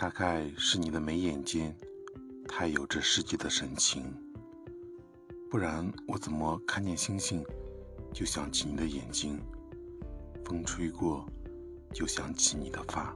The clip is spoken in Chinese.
大概是你的眉眼间太有这世界的神情不然我怎么看见星星就想起你的眼睛风吹过就想起你的发。